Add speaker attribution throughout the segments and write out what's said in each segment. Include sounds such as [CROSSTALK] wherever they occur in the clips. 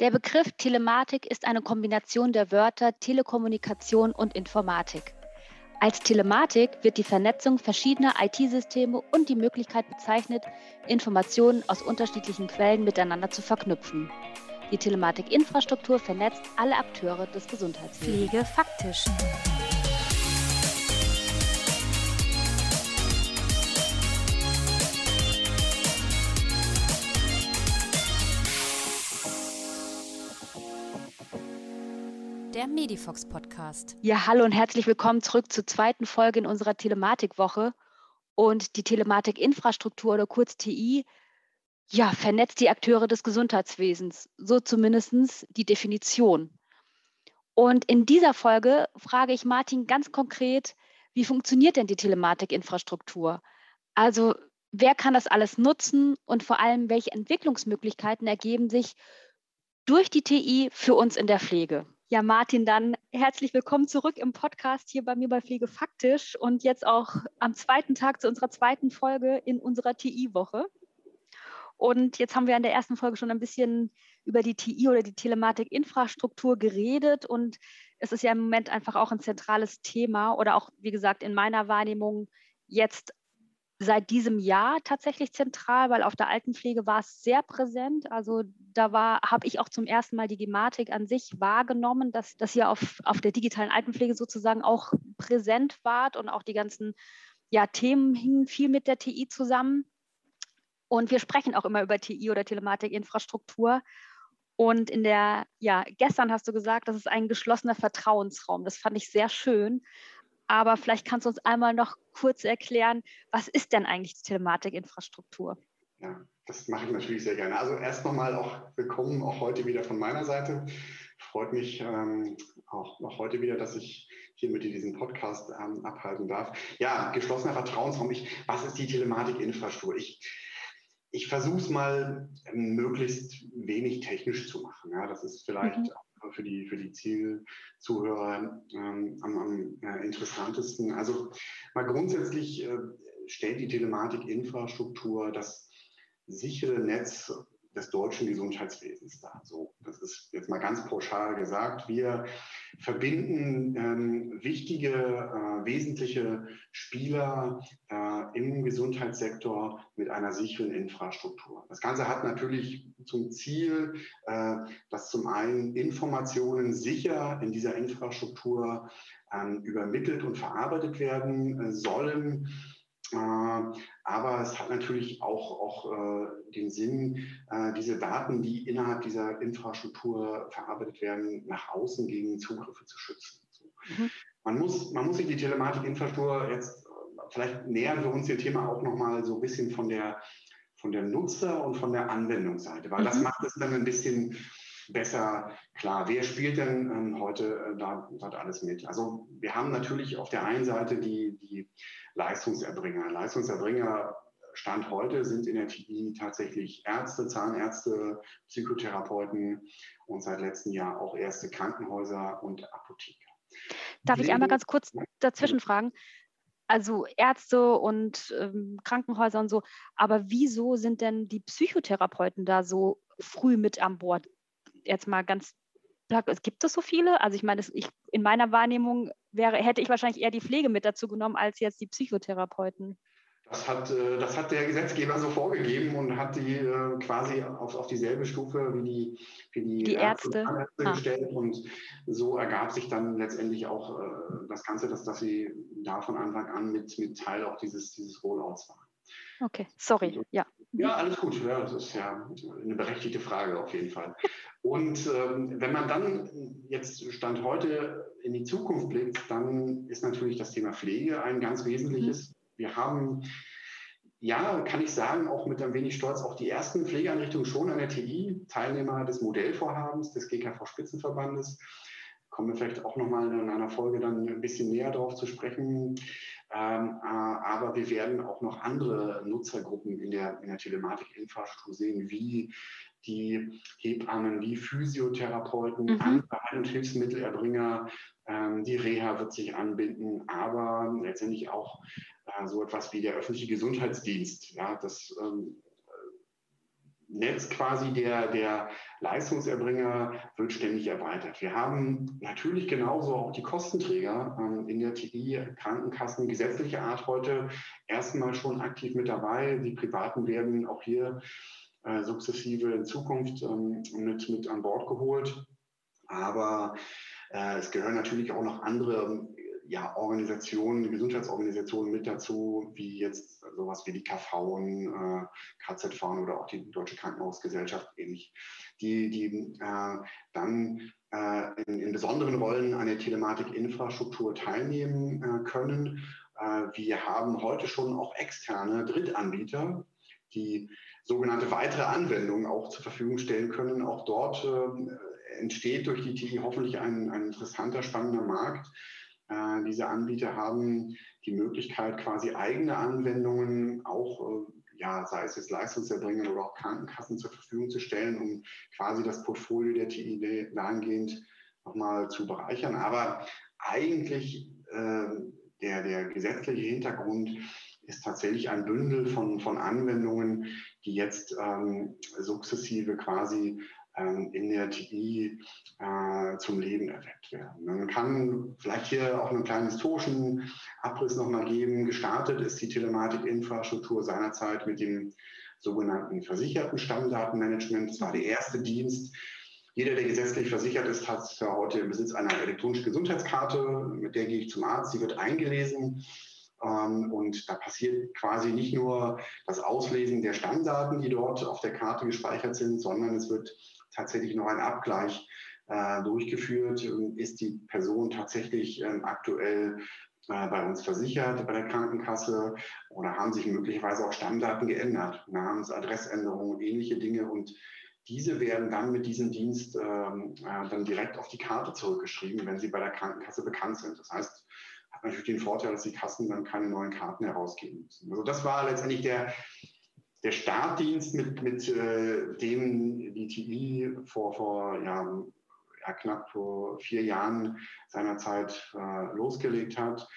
Speaker 1: Der Begriff Telematik ist eine Kombination der Wörter Telekommunikation und Informatik. Als Telematik wird die Vernetzung verschiedener IT-Systeme und die Möglichkeit bezeichnet, Informationen aus unterschiedlichen Quellen miteinander zu verknüpfen. Die Telematik-Infrastruktur vernetzt alle Akteure des Gesundheitswesens.
Speaker 2: Pflege faktisch. Der Medifox Podcast.
Speaker 1: Ja, hallo und herzlich willkommen zurück zur zweiten Folge in unserer Telematikwoche. Und die Telematikinfrastruktur oder kurz TI, ja, vernetzt die Akteure des Gesundheitswesens. So zumindest die Definition. Und in dieser Folge frage ich Martin ganz konkret, wie funktioniert denn die Telematikinfrastruktur? Also, wer kann das alles nutzen und vor allem, welche Entwicklungsmöglichkeiten ergeben sich durch die TI für uns in der Pflege? Ja, Martin, dann herzlich willkommen zurück im Podcast hier bei mir bei Pflege Faktisch und jetzt auch am zweiten Tag zu unserer zweiten Folge in unserer TI-Woche. Und jetzt haben wir in der ersten Folge schon ein bisschen über die TI oder die Telematik-Infrastruktur geredet und es ist ja im Moment einfach auch ein zentrales Thema oder auch, wie gesagt, in meiner Wahrnehmung jetzt seit diesem Jahr tatsächlich zentral, weil auf der Altenpflege war es sehr präsent. Also da war, habe ich auch zum ersten Mal die Gematik an sich wahrgenommen, dass das hier auf, auf der digitalen Altenpflege sozusagen auch präsent war und auch die ganzen ja, Themen hingen viel mit der TI zusammen. Und wir sprechen auch immer über TI oder Telematikinfrastruktur. Und in der, ja, gestern hast du gesagt, das ist ein geschlossener Vertrauensraum. Das fand ich sehr schön. Aber vielleicht kannst du uns einmal noch kurz erklären, was ist denn eigentlich die Telematikinfrastruktur?
Speaker 3: Ja, das mache ich natürlich sehr gerne. Also erst nochmal auch willkommen auch heute wieder von meiner Seite. Freut mich ähm, auch, auch heute wieder, dass ich hier mit dir diesen Podcast ähm, abhalten darf. Ja, geschlossener Vertrauensraum. Ich, was ist die Telematikinfrastruktur? Ich, ich versuche es mal ähm, möglichst wenig technisch zu machen. Ja, das ist vielleicht mhm für die, für die Zielzuhörer ähm, am, am äh, interessantesten. Also mal grundsätzlich äh, stellt die Telematikinfrastruktur das sichere Netz des deutschen Gesundheitswesens dar. So, das ist jetzt mal ganz pauschal gesagt. Wir verbinden ähm, wichtige, äh, wesentliche Spieler äh, im Gesundheitssektor mit einer sicheren Infrastruktur. Das Ganze hat natürlich zum Ziel, äh, dass zum einen Informationen sicher in dieser Infrastruktur ähm, übermittelt und verarbeitet werden äh, sollen aber es hat natürlich auch, auch äh, den Sinn, äh, diese Daten, die innerhalb dieser Infrastruktur verarbeitet werden, nach außen gegen Zugriffe zu schützen. Mhm. Man, muss, man muss sich die Telematikinfrastruktur jetzt, vielleicht nähern wir uns dem Thema auch nochmal so ein bisschen von der, von der Nutzer- und von der Anwendungsseite, weil mhm. das macht es dann ein bisschen besser klar. Wer spielt denn ähm, heute äh, da, dort alles mit? Also wir haben natürlich auf der einen Seite die, die Leistungserbringer. Leistungserbringer Stand heute sind in der TI tatsächlich Ärzte, Zahnärzte, Psychotherapeuten und seit letztem Jahr auch erste Krankenhäuser und Apotheker.
Speaker 1: Darf ich einmal ganz kurz dazwischen fragen? Also Ärzte und ähm, Krankenhäuser und so, aber wieso sind denn die Psychotherapeuten da so früh mit an Bord? Jetzt mal ganz es gibt es so viele? Also ich meine, ich, in meiner Wahrnehmung wäre, hätte ich wahrscheinlich eher die Pflege mit dazu genommen als jetzt die Psychotherapeuten.
Speaker 3: Das hat, äh, das hat der Gesetzgeber so vorgegeben und hat die äh, quasi auf, auf dieselbe Stufe wie die, wie die,
Speaker 1: die Ärzte,
Speaker 3: Ärzte ah. gestellt. Und so ergab sich dann letztendlich auch äh, das Ganze, dass, dass sie da von Anfang an mit, mit Teil auch dieses, dieses Rollouts waren.
Speaker 1: Okay, sorry, ja.
Speaker 3: Ja, alles gut. Ja, das ist ja eine berechtigte Frage auf jeden Fall. Und ähm, wenn man dann jetzt Stand heute in die Zukunft blickt, dann ist natürlich das Thema Pflege ein ganz wesentliches. Mhm. Wir haben, ja, kann ich sagen, auch mit ein wenig Stolz auch die ersten Pflegeeinrichtungen schon an der TI, Teilnehmer des Modellvorhabens des GKV-Spitzenverbandes. Kommen wir vielleicht auch nochmal in einer Folge dann ein bisschen näher darauf zu sprechen. Ähm, äh, aber wir werden auch noch andere Nutzergruppen in der, in der Telematikinfrastruktur sehen, wie die Hebammen, die Physiotherapeuten, mhm. andere Heilungshilfsmittelerbringer, ähm, die Reha wird sich anbinden, aber letztendlich auch äh, so etwas wie der öffentliche Gesundheitsdienst. Ja, das ähm, Netz quasi der, der Leistungserbringer wird ständig erweitert. Wir haben natürlich genauso auch die Kostenträger ähm, in der TI, Krankenkassen gesetzlicher Art heute erstmal schon aktiv mit dabei. Die Privaten werden auch hier äh, sukzessive in Zukunft ähm, mit, mit an Bord geholt. Aber äh, es gehören natürlich auch noch andere ja, Organisationen, Gesundheitsorganisationen mit dazu, wie jetzt sowas wie die KV, äh, KZV oder auch die Deutsche Krankenhausgesellschaft ähnlich, die, die äh, dann äh, in, in, besonderen Rollen an der Telematikinfrastruktur teilnehmen äh, können. Äh, wir haben heute schon auch externe Drittanbieter, die sogenannte weitere Anwendungen auch zur Verfügung stellen können. Auch dort äh, entsteht durch die TI hoffentlich ein, ein interessanter, spannender Markt äh, diese Anbieter haben die Möglichkeit, quasi eigene Anwendungen auch, äh, ja, sei es jetzt Leistungserbringer oder auch Krankenkassen zur Verfügung zu stellen, um quasi das Portfolio der TID dahingehend nochmal zu bereichern. Aber eigentlich äh, der, der gesetzliche Hintergrund ist tatsächlich ein Bündel von, von Anwendungen, die jetzt ähm, sukzessive quasi in der TI äh, zum Leben erweckt werden. Man kann vielleicht hier auch einen kleinen historischen Abriss nochmal geben. Gestartet ist die Telematikinfrastruktur seinerzeit mit dem sogenannten versicherten Stammdatenmanagement. Das war der erste Dienst. Jeder, der gesetzlich versichert ist, hat ja heute im Besitz einer elektronischen Gesundheitskarte. Mit der gehe ich zum Arzt. Sie wird eingelesen. Ähm, und da passiert quasi nicht nur das Auslesen der Stammdaten, die dort auf der Karte gespeichert sind, sondern es wird tatsächlich noch ein Abgleich äh, durchgeführt. Ist die Person tatsächlich ähm, aktuell äh, bei uns versichert, bei der Krankenkasse oder haben sich möglicherweise auch Stammdaten geändert, Namens-, Adressänderungen, ähnliche Dinge und diese werden dann mit diesem Dienst ähm, äh, dann direkt auf die Karte zurückgeschrieben, wenn sie bei der Krankenkasse bekannt sind. Das heißt, hat natürlich den Vorteil, dass die Kassen dann keine neuen Karten herausgeben müssen. Also das war letztendlich der, der Startdienst, mit, mit äh, dem die TI vor, vor ja, ja, knapp vor vier Jahren seinerzeit äh, losgelegt hat.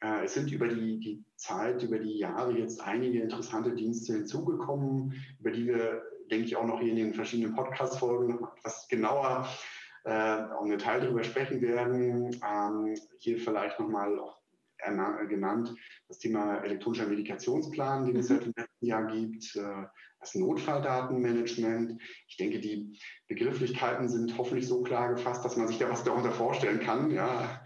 Speaker 3: Äh, es sind über die, die Zeit, über die Jahre jetzt einige interessante Dienste hinzugekommen, über die wir, denke ich, auch noch hier in den verschiedenen Podcast-Folgen etwas genauer äh, im Detail darüber sprechen werden. Ähm, hier vielleicht nochmal auch genannt, das Thema elektronischer Medikationsplan, den es mhm. seit dem letzten Jahr gibt, äh, das Notfalldatenmanagement. Ich denke, die Begrifflichkeiten sind hoffentlich so klar gefasst, dass man sich da was darunter vorstellen kann. Ja.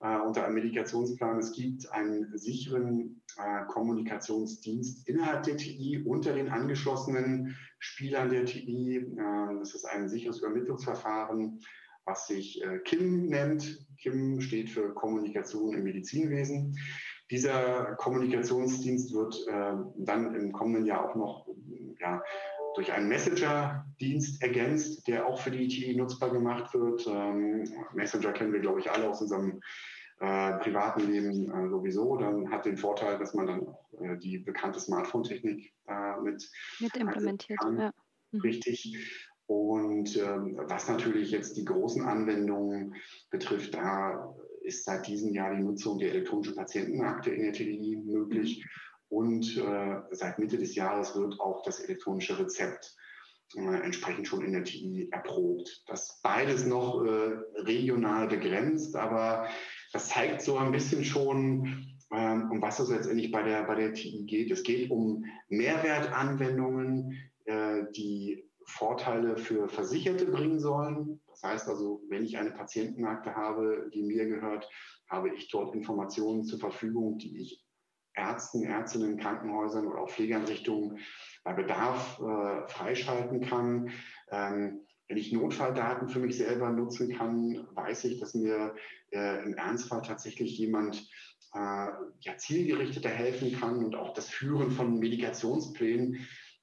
Speaker 3: Äh, unter einem Medikationsplan. Es gibt einen sicheren äh, Kommunikationsdienst innerhalb der TI unter den angeschlossenen Spielern der TI. Äh, das ist ein sicheres Übermittlungsverfahren was sich äh, KIM nennt. KIM steht für Kommunikation im Medizinwesen. Dieser Kommunikationsdienst wird äh, dann im kommenden Jahr auch noch ja, durch einen Messenger-Dienst ergänzt, der auch für die ITI nutzbar gemacht wird. Ähm, Messenger kennen wir, glaube ich, alle aus unserem äh, privaten Leben äh, sowieso. Dann hat den Vorteil, dass man dann auch äh, die bekannte Smartphone-Technik mit,
Speaker 1: mit implementiert. Ja.
Speaker 3: Mhm. Richtig. Und ähm, was natürlich jetzt die großen Anwendungen betrifft, da ist seit diesem Jahr die Nutzung der elektronischen Patientenakte in der TDI möglich. Und äh, seit Mitte des Jahres wird auch das elektronische Rezept äh, entsprechend schon in der TI erprobt. Das beides noch äh, regional begrenzt, aber das zeigt so ein bisschen schon, ähm, um was es letztendlich bei der, bei der TI geht. Es geht um Mehrwertanwendungen, äh, die Vorteile für Versicherte bringen sollen. Das heißt also, wenn ich eine Patientenakte habe, die mir gehört, habe ich dort Informationen zur Verfügung, die ich Ärzten, Ärztinnen, Krankenhäusern oder auch Pflegeeinrichtungen bei Bedarf äh, freischalten kann. Ähm, wenn ich Notfalldaten für mich selber nutzen kann, weiß ich, dass mir äh, im Ernstfall tatsächlich jemand äh, ja, zielgerichteter helfen kann und auch das Führen von Medikationsplänen äh,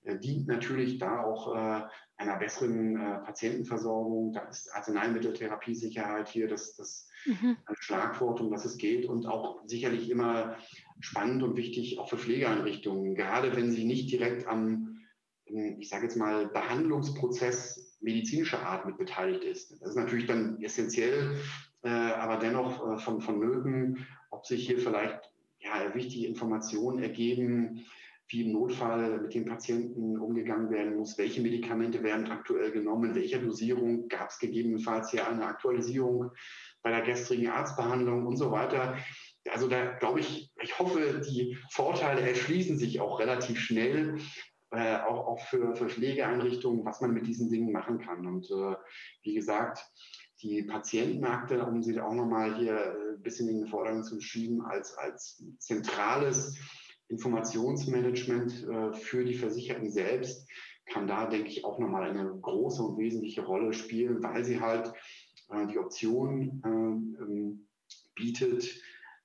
Speaker 3: dient natürlich da auch äh, einer besseren äh, Patientenversorgung. Da ist Arzneimitteltherapiesicherheit hier das, das mhm. Schlagwort, um das es geht und auch sicherlich immer spannend und wichtig auch für Pflegeeinrichtungen, gerade wenn sie nicht direkt am, ich sage jetzt mal, Behandlungsprozess medizinischer Art mit beteiligt ist. Das ist natürlich dann essentiell, äh, aber dennoch äh, von, vonnöten, ob sich hier vielleicht ja, wichtige Informationen ergeben, wie im Notfall mit den Patienten umgegangen werden muss, welche Medikamente werden aktuell genommen, in welcher Dosierung gab es gegebenenfalls hier eine Aktualisierung bei der gestrigen Arztbehandlung und so weiter. Also da glaube ich, ich hoffe, die Vorteile erschließen sich auch relativ schnell, äh, auch, auch für, für Pflegeeinrichtungen, was man mit diesen Dingen machen kann. Und äh, wie gesagt, die Patientenakte, um sie auch nochmal hier ein bisschen in den Vordergrund zu schieben, als, als zentrales Informationsmanagement äh, für die Versicherten selbst, kann da, denke ich, auch nochmal eine große und wesentliche Rolle spielen, weil sie halt äh, die Option äh, ähm, bietet,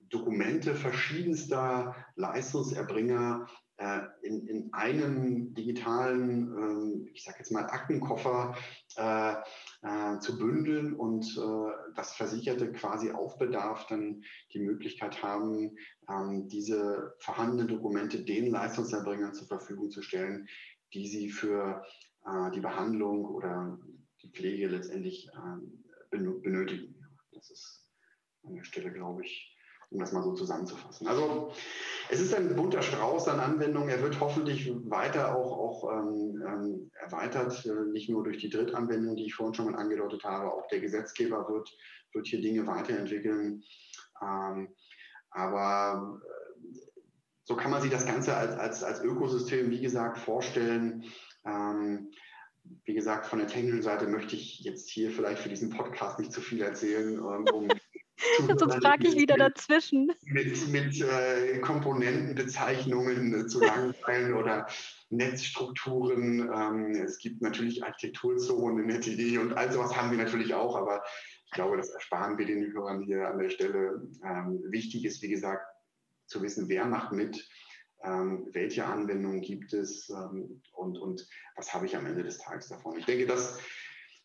Speaker 3: Dokumente verschiedenster Leistungserbringer äh, in, in einem digitalen, ähm, ich sage jetzt mal Aktenkoffer äh, äh, zu bündeln und äh, das Versicherte quasi auf Bedarf dann die Möglichkeit haben, ähm, diese vorhandenen Dokumente den Leistungserbringern zur Verfügung zu stellen, die sie für äh, die Behandlung oder die Pflege letztendlich ähm, benötigen. Das ist an der Stelle, glaube ich, um das mal so zusammenzufassen. Also es ist ein bunter Strauß an Anwendungen. Er wird hoffentlich weiter auch, auch ähm, ähm, erweitert, äh, nicht nur durch die Drittanwendung, die ich vorhin schon mal angedeutet habe. Auch der Gesetzgeber wird, wird hier Dinge weiterentwickeln. Ähm, aber äh, so kann man sich das Ganze als, als, als Ökosystem, wie gesagt, vorstellen. Ähm, wie gesagt, von der technischen Seite möchte ich jetzt hier vielleicht für diesen Podcast nicht zu viel erzählen, ähm, um [LAUGHS]
Speaker 1: Sonst frage ich wieder dazwischen.
Speaker 3: Mit, mit äh, Komponentenbezeichnungen äh, zu langweilen oder Netzstrukturen. Ähm, es gibt natürlich Architekturzonen, NetID und all sowas haben wir natürlich auch, aber ich glaube, das ersparen wir den Hörern hier an der Stelle. Ähm, wichtig ist, wie gesagt, zu wissen, wer macht mit, ähm, welche Anwendungen gibt es ähm, und, und was habe ich am Ende des Tages davon. Ich denke, das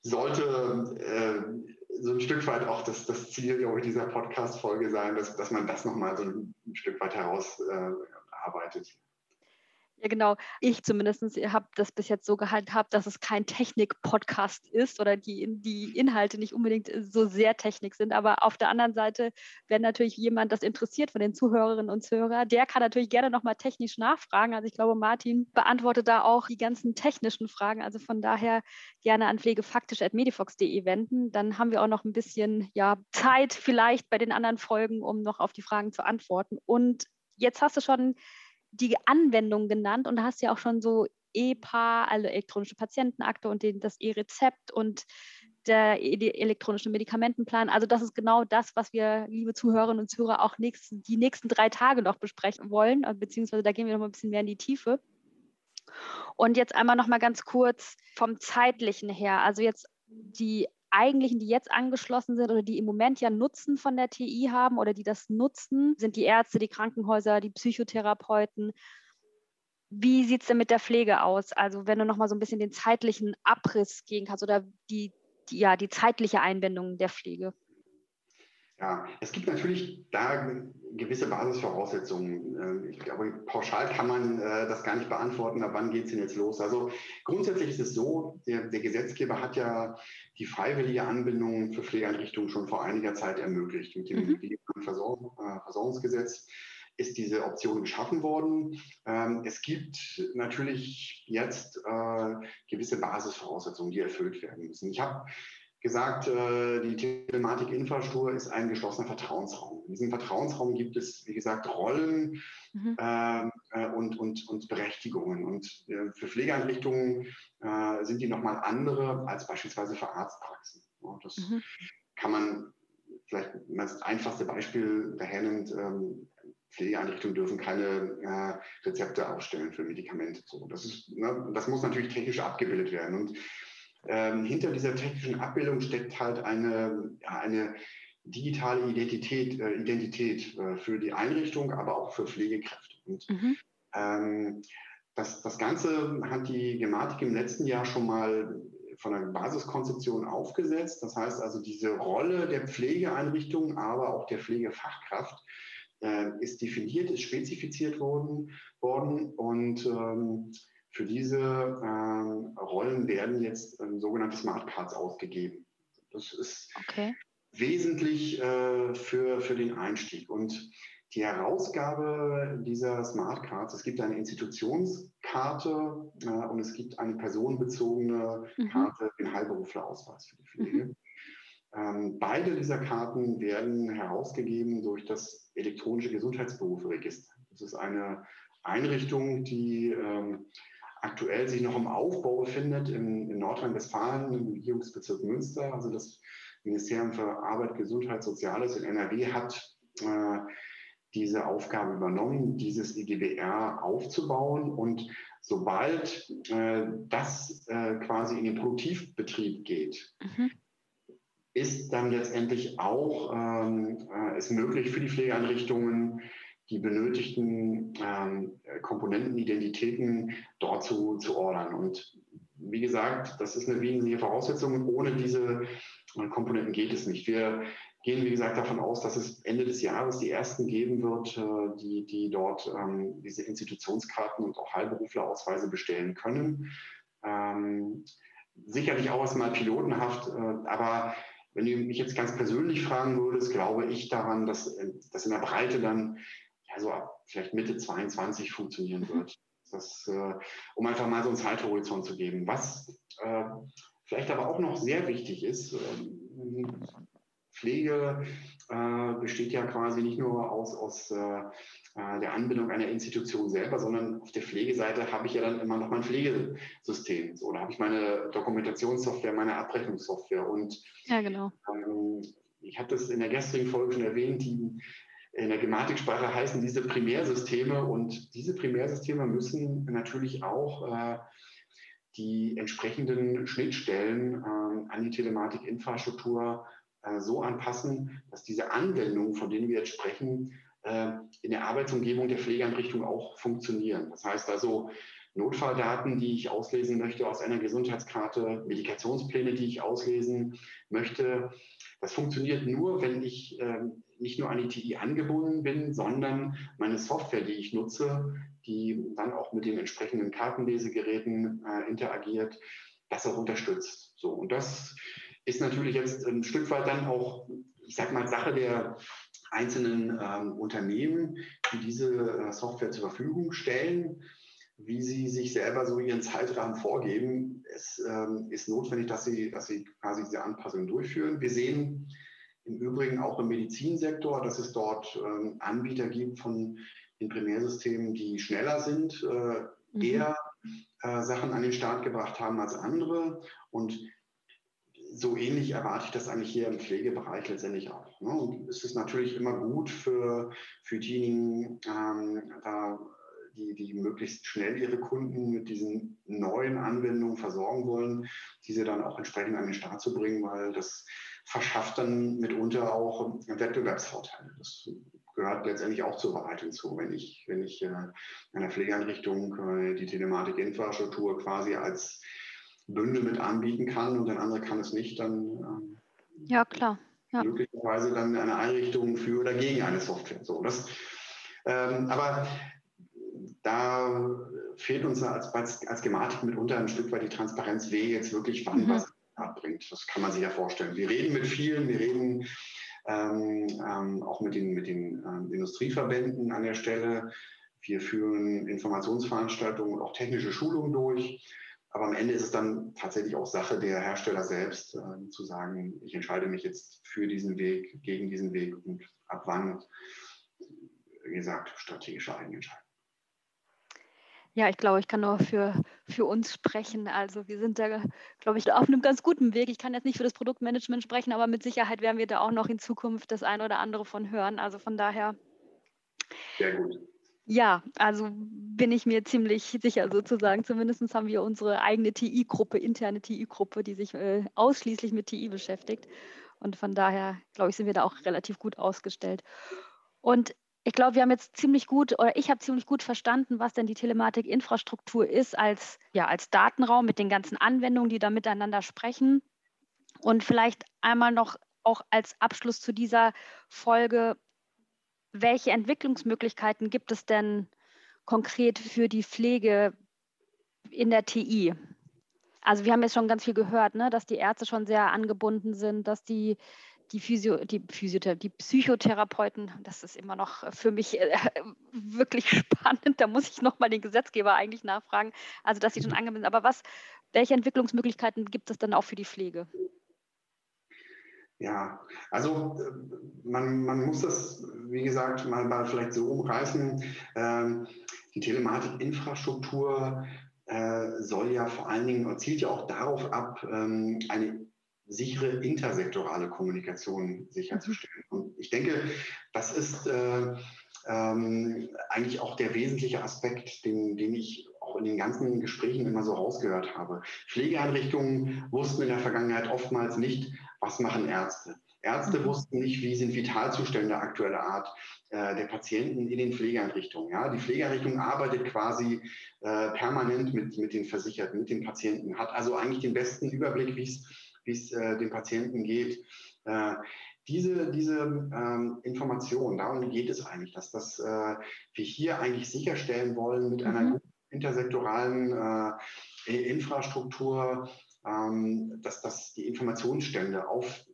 Speaker 3: sollte äh, so ein Stück weit auch das, das Ziel, glaube ich, dieser Podcast-Folge sein, dass, dass man das nochmal so ein, Stück weit herausarbeitet. Äh,
Speaker 1: ja, genau. Ich zumindest habe das bis jetzt so gehandhabt, dass es kein Technik-Podcast ist oder die, die Inhalte nicht unbedingt so sehr Technik sind. Aber auf der anderen Seite, wenn natürlich jemand das interessiert von den Zuhörerinnen und Zuhörern, der kann natürlich gerne nochmal technisch nachfragen. Also ich glaube, Martin beantwortet da auch die ganzen technischen Fragen. Also von daher gerne an pflegefaktisch.medifox.de wenden. Dann haben wir auch noch ein bisschen ja, Zeit vielleicht bei den anderen Folgen, um noch auf die Fragen zu antworten. Und jetzt hast du schon die Anwendung genannt und hast ja auch schon so EPA, also elektronische Patientenakte und den, das E-Rezept und der elektronische Medikamentenplan. Also das ist genau das, was wir, liebe Zuhörerinnen und Zuhörer, auch nächsten, die nächsten drei Tage noch besprechen wollen, äh, beziehungsweise da gehen wir noch mal ein bisschen mehr in die Tiefe. Und jetzt einmal noch mal ganz kurz vom zeitlichen her. Also jetzt die eigentlichen, die jetzt angeschlossen sind oder die im Moment ja Nutzen von der TI haben oder die das nutzen, sind die Ärzte, die Krankenhäuser, die Psychotherapeuten. Wie sieht es denn mit der Pflege aus? Also wenn du noch mal so ein bisschen den zeitlichen Abriss gehen kannst oder die, die, ja, die zeitliche Einbindung der Pflege.
Speaker 3: Ja, es gibt natürlich da gewisse Basisvoraussetzungen. Ähm, ich glaube, pauschal kann man äh, das gar nicht beantworten, ab wann geht es denn jetzt los. Also grundsätzlich ist es so, der, der, Gesetzgeber hat ja die freiwillige Anbindung für Pflegeeinrichtungen schon vor einiger Zeit ermöglicht. Mit dem mhm. Versorgung, äh, Versorgungsgesetz ist diese Option geschaffen worden. Ähm, es gibt natürlich jetzt äh, gewisse Basisvoraussetzungen, die erfüllt werden müssen. Ich habe gesagt, äh, die Telematikinfrastruktur ist ein geschlossener Vertrauensraum. In diesem Vertrauensraum gibt es, wie gesagt, Rollen mhm. Ähm, äh, und, und, und Berechtigungen. Und äh, für Pflegeeinrichtungen äh, sind die nochmal andere als beispielsweise für Arztpraxen. Ja, das mhm. kann man vielleicht das einfachste Beispiel daher. Ähm, Pflegeeinrichtungen dürfen keine äh, Rezepte ausstellen für Medikamente. So, das, ist, ne, das muss natürlich technisch abgebildet werden. Und ähm, hinter dieser technischen Abbildung steckt halt eine, ja, eine digitale Identität, äh, Identität äh, für die Einrichtung, aber auch für Pflegekräfte. Und mhm. ähm, das, das Ganze hat die Gematik im letzten Jahr schon mal von der Basiskonzeption aufgesetzt. Das heißt also, diese Rolle der Pflegeeinrichtung, aber auch der Pflegefachkraft äh, ist definiert, ist spezifiziert worden, worden und ähm, für diese ähm, Rollen werden jetzt ähm, sogenannte Smart Cards ausgegeben. Das ist okay. wesentlich äh, für, für den Einstieg. Und die Herausgabe dieser Smart Cards, es gibt eine Institutionskarte äh, und es gibt eine personenbezogene mhm. Karte, den Heilberuflerausweis für die Pflege. Mhm. Ähm, beide dieser Karten werden herausgegeben durch das elektronische Gesundheitsberuferegister. Das ist eine Einrichtung, die ähm, aktuell sich noch im Aufbau befindet in, in Nordrhein-Westfalen, im Regierungsbezirk Münster. Also das Ministerium für Arbeit, Gesundheit, Soziales in NRW hat äh, diese Aufgabe übernommen, dieses EGBR aufzubauen. Und sobald äh, das äh, quasi in den Produktivbetrieb geht, mhm. ist dann letztendlich auch ähm, äh, es möglich für die Pflegeeinrichtungen, die benötigten ähm, Komponenten, Identitäten dort zu, zu ordern. Und wie gesagt, das ist eine wesentliche Voraussetzung. Ohne diese äh, Komponenten geht es nicht. Wir gehen, wie gesagt, davon aus, dass es Ende des Jahres die ersten geben wird, äh, die, die dort ähm, diese Institutionskarten und auch Heilberuflerausweise bestellen können. Ähm, sicherlich auch erstmal pilotenhaft, äh, aber wenn du mich jetzt ganz persönlich fragen würdest, glaube ich daran, dass das in der Breite dann ja, so ab vielleicht Mitte 22 funktionieren mhm. wird. Das, äh, um einfach mal so einen Zeithorizont zu geben. Was äh, vielleicht aber auch noch sehr wichtig ist, äh, Pflege besteht ja quasi nicht nur aus, aus äh, äh, der Anbindung einer Institution selber, sondern auf der Pflegeseite habe ich ja dann immer noch mein Pflegesystem. Da habe ich meine Dokumentationssoftware, meine Abrechnungssoftware. Und
Speaker 1: ja, genau.
Speaker 3: Ähm, ich habe das in der gestrigen Folge schon erwähnt, die in der Gematiksprache heißen diese Primärsysteme und diese Primärsysteme müssen natürlich auch äh, die entsprechenden Schnittstellen äh, an die Telematikinfrastruktur äh, so anpassen, dass diese Anwendungen, von denen wir jetzt sprechen, äh, in der Arbeitsumgebung der Pflegeeinrichtung auch funktionieren. Das heißt also, Notfalldaten, die ich auslesen möchte aus einer Gesundheitskarte, Medikationspläne, die ich auslesen möchte, das funktioniert nur, wenn ich ähm, nicht nur an die TI angebunden bin, sondern meine Software, die ich nutze, die dann auch mit den entsprechenden Kartenlesegeräten äh, interagiert, das auch unterstützt. So, und das ist natürlich jetzt ein Stück weit dann auch, ich sag mal, Sache der einzelnen ähm, Unternehmen, die diese äh, Software zur Verfügung stellen, wie sie sich selber so ihren Zeitrahmen vorgeben. Es ähm, ist notwendig, dass sie, dass sie quasi diese Anpassung durchführen. Wir sehen im Übrigen auch im Medizinsektor, dass es dort ähm, Anbieter gibt von den Primärsystemen, die schneller sind, äh, mhm. eher äh, Sachen an den Start gebracht haben als andere. Und so ähnlich erwarte ich das eigentlich hier im Pflegebereich letztendlich auch. Ne? Und es ist natürlich immer gut für, für diejenigen, ähm, da, die, die möglichst schnell ihre Kunden mit diesen neuen Anwendungen versorgen wollen, diese dann auch entsprechend an den Start zu bringen, weil das verschafft dann mitunter auch Wettbewerbsvorteile. Das gehört letztendlich auch zur Wahrheit hinzu. Wenn ich, wenn ich äh, einer Pflegeeinrichtung äh, die Telematikinfrastruktur quasi als Bündel mit anbieten kann und ein anderer kann es nicht, dann
Speaker 1: ähm, ja klar. Ja.
Speaker 3: möglicherweise dann eine Einrichtung für oder gegen eine Software. So, das, ähm, aber da fehlt uns als, als, als Gematik mitunter ein Stück weit die Transparenz, wer jetzt wirklich wann mhm. was abbringt. Das kann man sich ja vorstellen. Wir reden mit vielen, wir reden ähm, ähm, auch mit den, mit den ähm, Industrieverbänden an der Stelle. Wir führen Informationsveranstaltungen und auch technische Schulungen durch. Aber am Ende ist es dann tatsächlich auch Sache der Hersteller selbst, äh, zu sagen, ich entscheide mich jetzt für diesen Weg, gegen diesen Weg und ab wann, wie gesagt, strategische Eigenentscheidung.
Speaker 1: Ja, ich glaube, ich kann nur für, für uns sprechen. Also wir sind da, glaube ich, auf einem ganz guten Weg. Ich kann jetzt nicht für das Produktmanagement sprechen, aber mit Sicherheit werden wir da auch noch in Zukunft das eine oder andere von hören. Also von daher.
Speaker 3: Sehr gut.
Speaker 1: Ja, also bin ich mir ziemlich sicher sozusagen. Zumindest haben wir unsere eigene TI-Gruppe, interne TI-Gruppe, die sich äh, ausschließlich mit TI beschäftigt. Und von daher, glaube ich, sind wir da auch relativ gut ausgestellt. Und ich glaube, wir haben jetzt ziemlich gut oder ich habe ziemlich gut verstanden, was denn die Telematikinfrastruktur ist als, ja, als Datenraum mit den ganzen Anwendungen, die da miteinander sprechen. Und vielleicht einmal noch auch als Abschluss zu dieser Folge, welche Entwicklungsmöglichkeiten gibt es denn konkret für die Pflege in der TI? Also wir haben jetzt schon ganz viel gehört, ne, dass die Ärzte schon sehr angebunden sind, dass die die, Physio, die, Physiother die Psychotherapeuten, das ist immer noch für mich äh, [LAUGHS] wirklich spannend. Da muss ich nochmal den Gesetzgeber eigentlich nachfragen. Also, dass sie schon angebunden sind. Aber was, welche Entwicklungsmöglichkeiten gibt es dann auch für die Pflege?
Speaker 3: Ja, also äh, man, man muss das, wie gesagt, mal, mal vielleicht so umreißen. Ähm, die Telematikinfrastruktur äh, soll ja vor allen Dingen, zielt ja auch darauf ab, ähm, eine sichere intersektorale Kommunikation sicherzustellen. Und ich denke, das ist äh, ähm, eigentlich auch der wesentliche Aspekt, den, den ich auch in den ganzen Gesprächen immer so rausgehört habe. Pflegeeinrichtungen wussten in der Vergangenheit oftmals nicht, was machen Ärzte. Ärzte mhm. wussten nicht, wie sind Vitalzustände aktueller Art äh, der Patienten in den Pflegeeinrichtungen. Ja? Die Pflegeeinrichtung arbeitet quasi äh, permanent mit, mit den Versicherten, mit den Patienten, hat also eigentlich den besten Überblick, wie es wie es äh, dem Patienten geht. Äh, diese, diese ähm, Information, darum geht es eigentlich, dass das, äh, wir hier eigentlich sicherstellen wollen mit mhm. einer intersektoralen äh, Infrastruktur, ähm, dass das die Informationsstände auf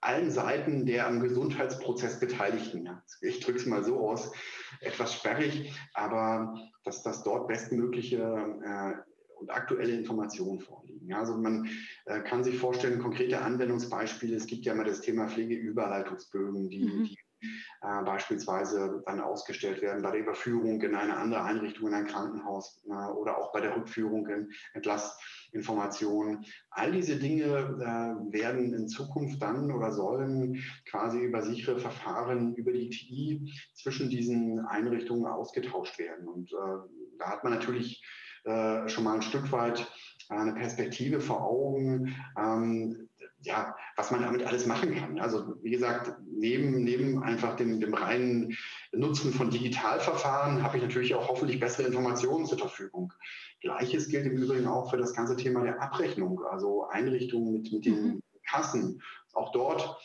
Speaker 3: allen Seiten der am Gesundheitsprozess Beteiligten, ja, ich drücke es mal so aus, etwas sperrig, aber dass das dort bestmögliche äh, und aktuelle Informationen vorliegen. Ja, also man äh, kann sich vorstellen, konkrete Anwendungsbeispiele. Es gibt ja mal das Thema Pflegeüberleitungsbögen, die, mhm. die äh, beispielsweise dann ausgestellt werden bei der Überführung in eine andere Einrichtung, in ein Krankenhaus äh, oder auch bei der Rückführung in Entlastinformationen. All diese Dinge äh, werden in Zukunft dann oder sollen quasi über sichere Verfahren über die TI zwischen diesen Einrichtungen ausgetauscht werden. Und äh, da hat man natürlich äh, schon mal ein Stück weit eine Perspektive vor Augen, ähm, ja, was man damit alles machen kann. Also wie gesagt, neben, neben einfach dem, dem reinen Nutzen von Digitalverfahren habe ich natürlich auch hoffentlich bessere Informationen zur Verfügung. Gleiches gilt im Übrigen auch für das ganze Thema der Abrechnung, also Einrichtungen mit, mit den mhm. Kassen. Auch dort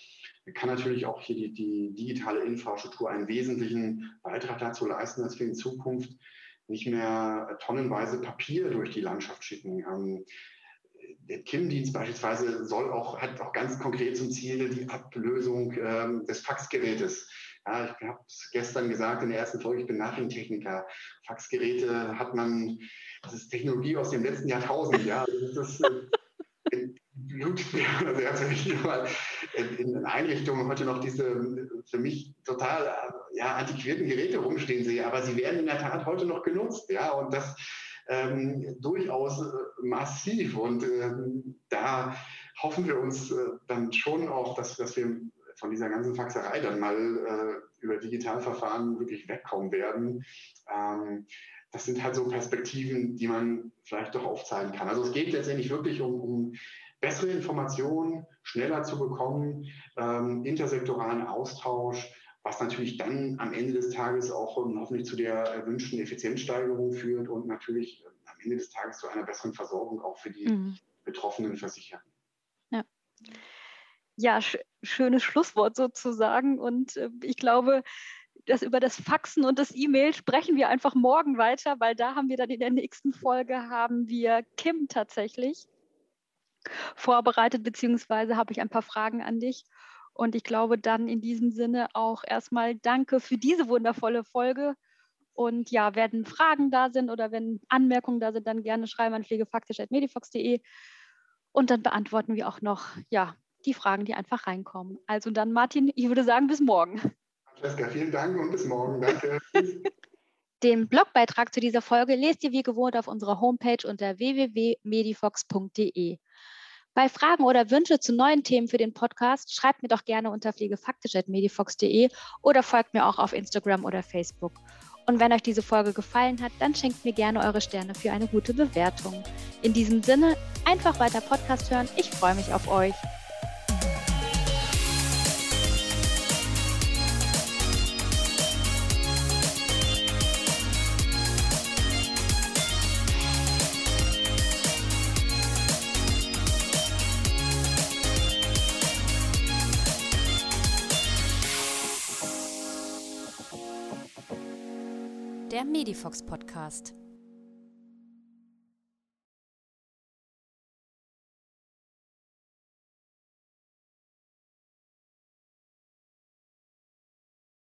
Speaker 3: kann natürlich auch hier die, die digitale Infrastruktur einen wesentlichen Beitrag dazu leisten, dass wir in Zukunft nicht mehr tonnenweise Papier durch die Landschaft schicken. Ähm, der KIM-Dienst beispielsweise soll auch, hat auch ganz konkret zum Ziel die Ablösung ähm, des Faxgerätes. Ja, ich habe es gestern gesagt in der ersten Folge, ich bin Nachrichtentechniker. Faxgeräte hat man, das ist Technologie aus dem letzten Jahrtausend. Ja, das ist, blutet mir also ich mal in Einrichtungen heute noch diese für mich total ja, antiquierten Geräte rumstehen sehe, aber sie werden in der Tat heute noch genutzt, ja, und das ähm, durchaus äh, massiv und ähm, da hoffen wir uns äh, dann schon auch, dass, dass wir von dieser ganzen Faxerei dann mal äh, über Digitalverfahren wirklich wegkommen werden. Ähm, das sind halt so Perspektiven, die man vielleicht doch aufzeigen kann. Also es geht letztendlich wirklich um, um bessere Informationen schneller zu bekommen, ähm, intersektoralen Austausch, was natürlich dann am Ende des Tages auch um, hoffentlich zu der erwünschten Effizienzsteigerung führt und natürlich äh, am Ende des Tages zu einer besseren Versorgung auch für die mhm. betroffenen Versicherten.
Speaker 1: Ja. Ja, sch schönes Schlusswort sozusagen. Und äh, ich glaube, dass über das Faxen und das E-Mail sprechen wir einfach morgen weiter, weil da haben wir dann in der nächsten Folge haben wir Kim tatsächlich vorbereitet, beziehungsweise habe ich ein paar Fragen an dich. Und ich glaube dann in diesem Sinne auch erstmal danke für diese wundervolle Folge. Und ja, wenn Fragen da sind oder wenn Anmerkungen da sind, dann gerne schreiben an pflegefaktisch.medifox.de. Und dann beantworten wir auch noch ja, die Fragen, die einfach reinkommen. Also dann, Martin, ich würde sagen, bis morgen.
Speaker 3: Francesca, vielen Dank und bis morgen. Danke. [LAUGHS]
Speaker 1: Den Blogbeitrag zu dieser Folge lest ihr wie gewohnt auf unserer Homepage unter www.medifox.de. Bei Fragen oder Wünsche zu neuen Themen für den Podcast schreibt mir doch gerne unter pflegefaktisch.medifox.de oder folgt mir auch auf Instagram oder Facebook. Und wenn euch diese Folge gefallen hat, dann schenkt mir gerne eure Sterne für eine gute Bewertung. In diesem Sinne, einfach weiter Podcast hören. Ich freue mich auf euch.
Speaker 2: Medifox Podcast.